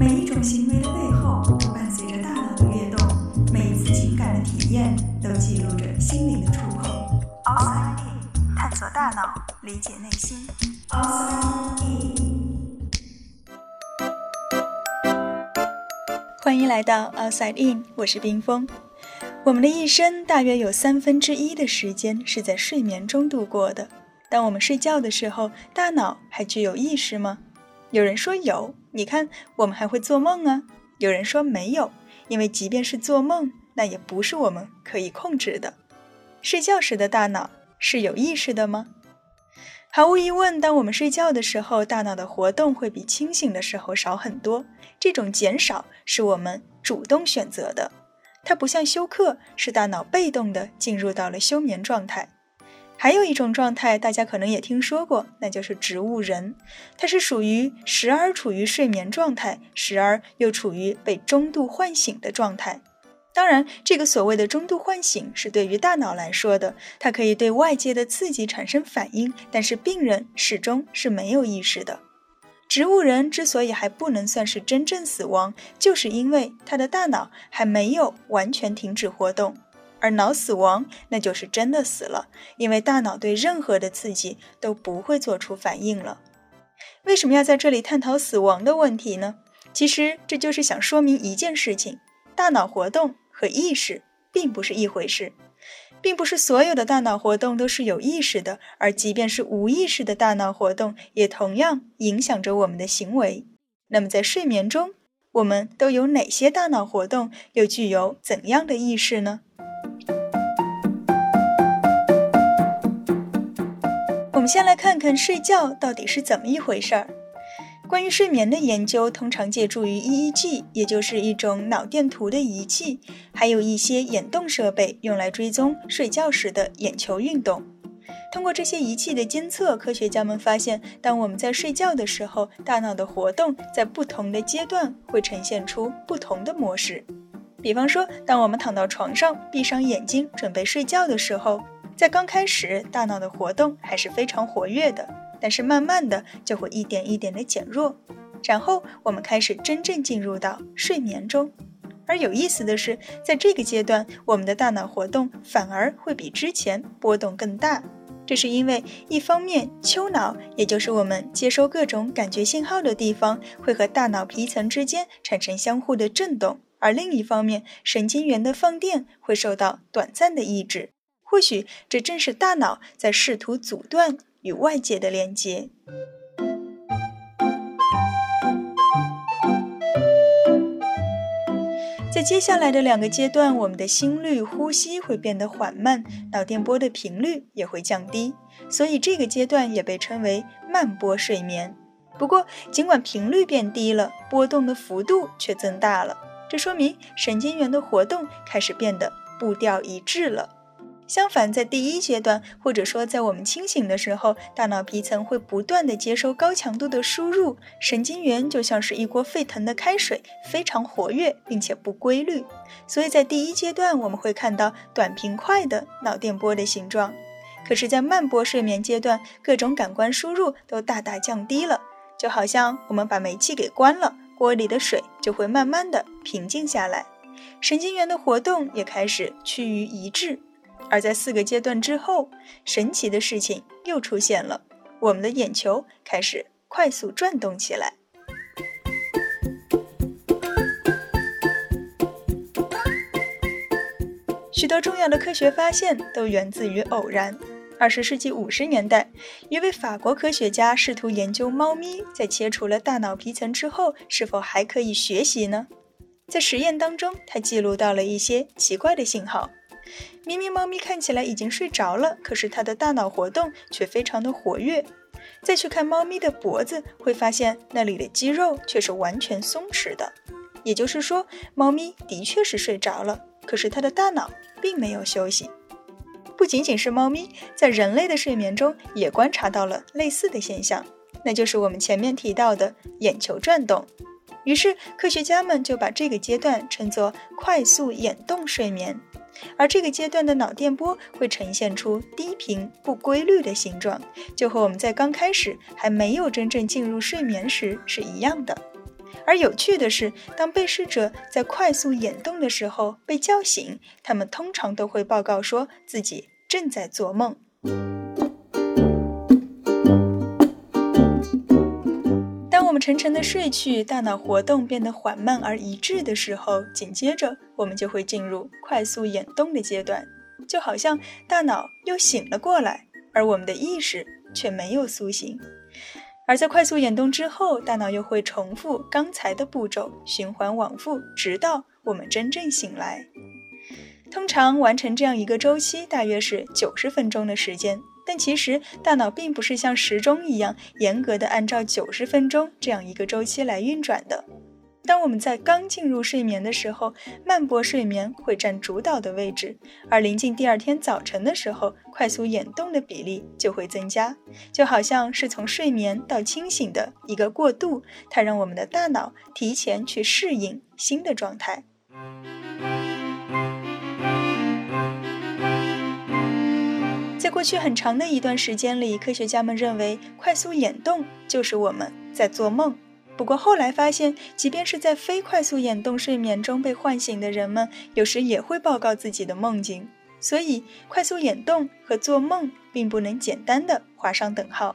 每一种行为的背后都伴随着大脑的跃动，每一次情感的体验都记录着心灵的触碰。Outside In，探索大脑，理解内心。Outside In，欢迎来到 Outside In，我是冰峰。我们的一生大约有三分之一的时间是在睡眠中度过的。当我们睡觉的时候，大脑还具有意识吗？有人说有，你看，我们还会做梦啊。有人说没有，因为即便是做梦，那也不是我们可以控制的。睡觉时的大脑是有意识的吗？毫无疑问，当我们睡觉的时候，大脑的活动会比清醒的时候少很多。这种减少是我们主动选择的，它不像休克，是大脑被动的进入到了休眠状态。还有一种状态，大家可能也听说过，那就是植物人。它是属于时而处于睡眠状态，时而又处于被中度唤醒的状态。当然，这个所谓的中度唤醒是对于大脑来说的，它可以对外界的刺激产生反应，但是病人始终是没有意识的。植物人之所以还不能算是真正死亡，就是因为他的大脑还没有完全停止活动。而脑死亡，那就是真的死了，因为大脑对任何的刺激都不会做出反应了。为什么要在这里探讨死亡的问题呢？其实这就是想说明一件事情：大脑活动和意识并不是一回事，并不是所有的大脑活动都是有意识的，而即便是无意识的大脑活动，也同样影响着我们的行为。那么在睡眠中，我们都有哪些大脑活动，又具有怎样的意识呢？我们先来看看睡觉到底是怎么一回事儿。关于睡眠的研究，通常借助于 EEG，也就是一种脑电图的仪器，还有一些眼动设备，用来追踪睡觉时的眼球运动。通过这些仪器的监测，科学家们发现，当我们在睡觉的时候，大脑的活动在不同的阶段会呈现出不同的模式。比方说，当我们躺到床上，闭上眼睛准备睡觉的时候。在刚开始，大脑的活动还是非常活跃的，但是慢慢的就会一点一点的减弱，然后我们开始真正进入到睡眠中。而有意思的是，在这个阶段，我们的大脑活动反而会比之前波动更大。这是因为，一方面，丘脑，也就是我们接收各种感觉信号的地方，会和大脑皮层之间产生相互的震动；而另一方面，神经元的放电会受到短暂的抑制。或许这正是大脑在试图阻断与外界的连接。在接下来的两个阶段，我们的心率、呼吸会变得缓慢，脑电波的频率也会降低，所以这个阶段也被称为慢波睡眠。不过，尽管频率变低了，波动的幅度却增大了，这说明神经元的活动开始变得步调一致了。相反，在第一阶段，或者说在我们清醒的时候，大脑皮层会不断的接收高强度的输入，神经元就像是一锅沸腾的开水，非常活跃并且不规律。所以在第一阶段，我们会看到短平快的脑电波的形状。可是，在慢波睡眠阶段，各种感官输入都大大降低了，就好像我们把煤气给关了，锅里的水就会慢慢的平静下来，神经元的活动也开始趋于一致。而在四个阶段之后，神奇的事情又出现了，我们的眼球开始快速转动起来。许多重要的科学发现都源自于偶然。二十世纪五十年代，一位法国科学家试图研究猫咪在切除了大脑皮层之后是否还可以学习呢？在实验当中，他记录到了一些奇怪的信号。明明猫咪看起来已经睡着了，可是它的大脑活动却非常的活跃。再去看猫咪的脖子，会发现那里的肌肉却是完全松弛的。也就是说，猫咪的确是睡着了，可是它的大脑并没有休息。不仅仅是猫咪，在人类的睡眠中也观察到了类似的现象，那就是我们前面提到的眼球转动。于是，科学家们就把这个阶段称作快速眼动睡眠。而这个阶段的脑电波会呈现出低频不规律的形状，就和我们在刚开始还没有真正进入睡眠时是一样的。而有趣的是，当被试者在快速眼动的时候被叫醒，他们通常都会报告说自己正在做梦。我们沉沉的睡去，大脑活动变得缓慢而一致的时候，紧接着我们就会进入快速眼动的阶段，就好像大脑又醒了过来，而我们的意识却没有苏醒。而在快速眼动之后，大脑又会重复刚才的步骤，循环往复，直到我们真正醒来。通常完成这样一个周期，大约是九十分钟的时间。但其实大脑并不是像时钟一样严格的按照九十分钟这样一个周期来运转的。当我们在刚进入睡眠的时候，慢波睡眠会占主导的位置，而临近第二天早晨的时候，快速眼动的比例就会增加，就好像是从睡眠到清醒的一个过渡，它让我们的大脑提前去适应新的状态。在过去很长的一段时间里，科学家们认为快速眼动就是我们在做梦。不过后来发现，即便是在非快速眼动睡眠中被唤醒的人们，有时也会报告自己的梦境。所以，快速眼动和做梦并不能简单的画上等号。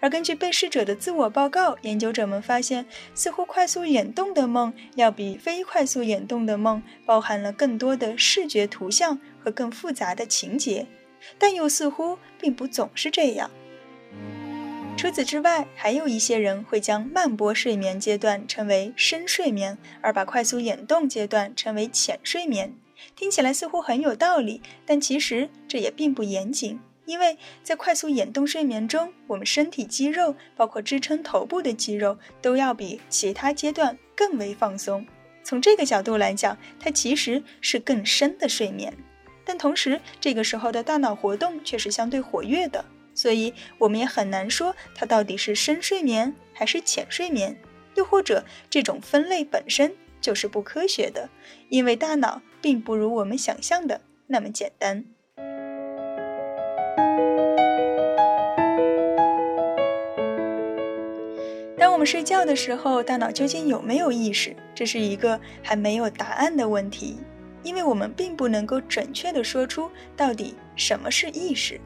而根据被试者的自我报告，研究者们发现，似乎快速眼动的梦要比非快速眼动的梦包含了更多的视觉图像和更复杂的情节，但又似乎并不总是这样。除此之外，还有一些人会将慢波睡眠阶段称为深睡眠，而把快速眼动阶段称为浅睡眠。听起来似乎很有道理，但其实这也并不严谨。因为在快速眼动睡眠中，我们身体肌肉，包括支撑头部的肌肉，都要比其他阶段更为放松。从这个角度来讲，它其实是更深的睡眠。但同时，这个时候的大脑活动却是相对活跃的。所以，我们也很难说它到底是深睡眠还是浅睡眠，又或者这种分类本身就是不科学的，因为大脑并不如我们想象的那么简单。当我们睡觉的时候，大脑究竟有没有意识？这是一个还没有答案的问题，因为我们并不能够准确地说出到底什么是意识。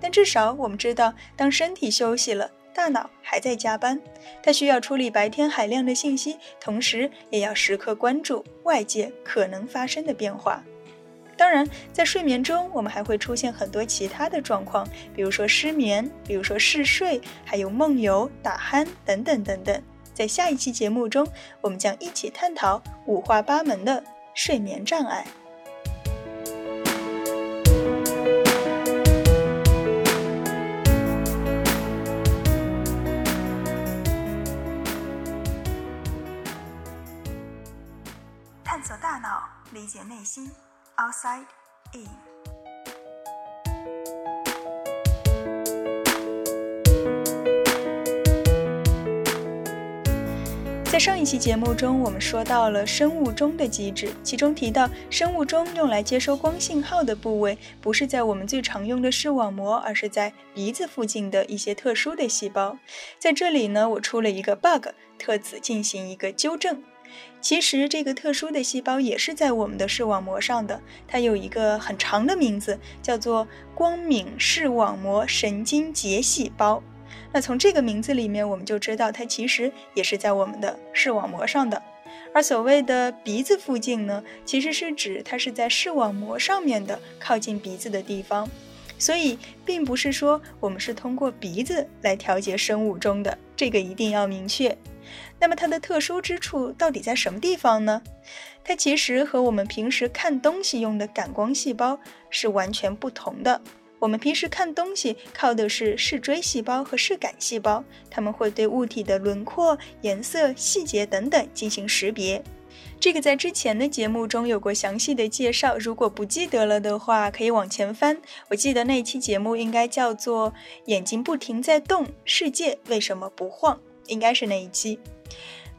但至少我们知道，当身体休息了，大脑还在加班，它需要处理白天海量的信息，同时也要时刻关注外界可能发生的变化。当然，在睡眠中，我们还会出现很多其他的状况，比如说失眠，比如说嗜睡，还有梦游、打鼾等等等等。在下一期节目中，我们将一起探讨五花八门的睡眠障碍探索大脑，理解内心，outside in。在上一期节目中，我们说到了生物钟的机制，其中提到生物钟用来接收光信号的部位不是在我们最常用的视网膜，而是在鼻子附近的一些特殊的细胞。在这里呢，我出了一个 bug，特此进行一个纠正。其实这个特殊的细胞也是在我们的视网膜上的，它有一个很长的名字，叫做光敏视网膜神经节细胞。那从这个名字里面，我们就知道它其实也是在我们的视网膜上的。而所谓的鼻子附近呢，其实是指它是在视网膜上面的靠近鼻子的地方。所以，并不是说我们是通过鼻子来调节生物钟的，这个一定要明确。那么它的特殊之处到底在什么地方呢？它其实和我们平时看东西用的感光细胞是完全不同的。我们平时看东西靠的是视锥细胞和视感细胞，它们会对物体的轮廓、颜色、细节等等进行识别。这个在之前的节目中有过详细的介绍，如果不记得了的话，可以往前翻。我记得那期节目应该叫做“眼睛不停在动，世界为什么不晃”，应该是那一期。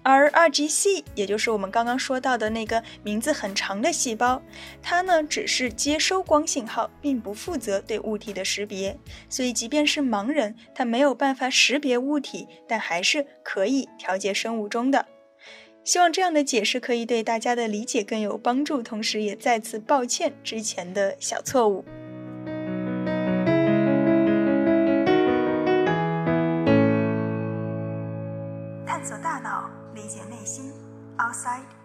而 RGC，也就是我们刚刚说到的那个名字很长的细胞，它呢只是接收光信号，并不负责对物体的识别。所以，即便是盲人，他没有办法识别物体，但还是可以调节生物钟的。希望这样的解释可以对大家的理解更有帮助，同时也再次抱歉之前的小错误。理解内心，Outside。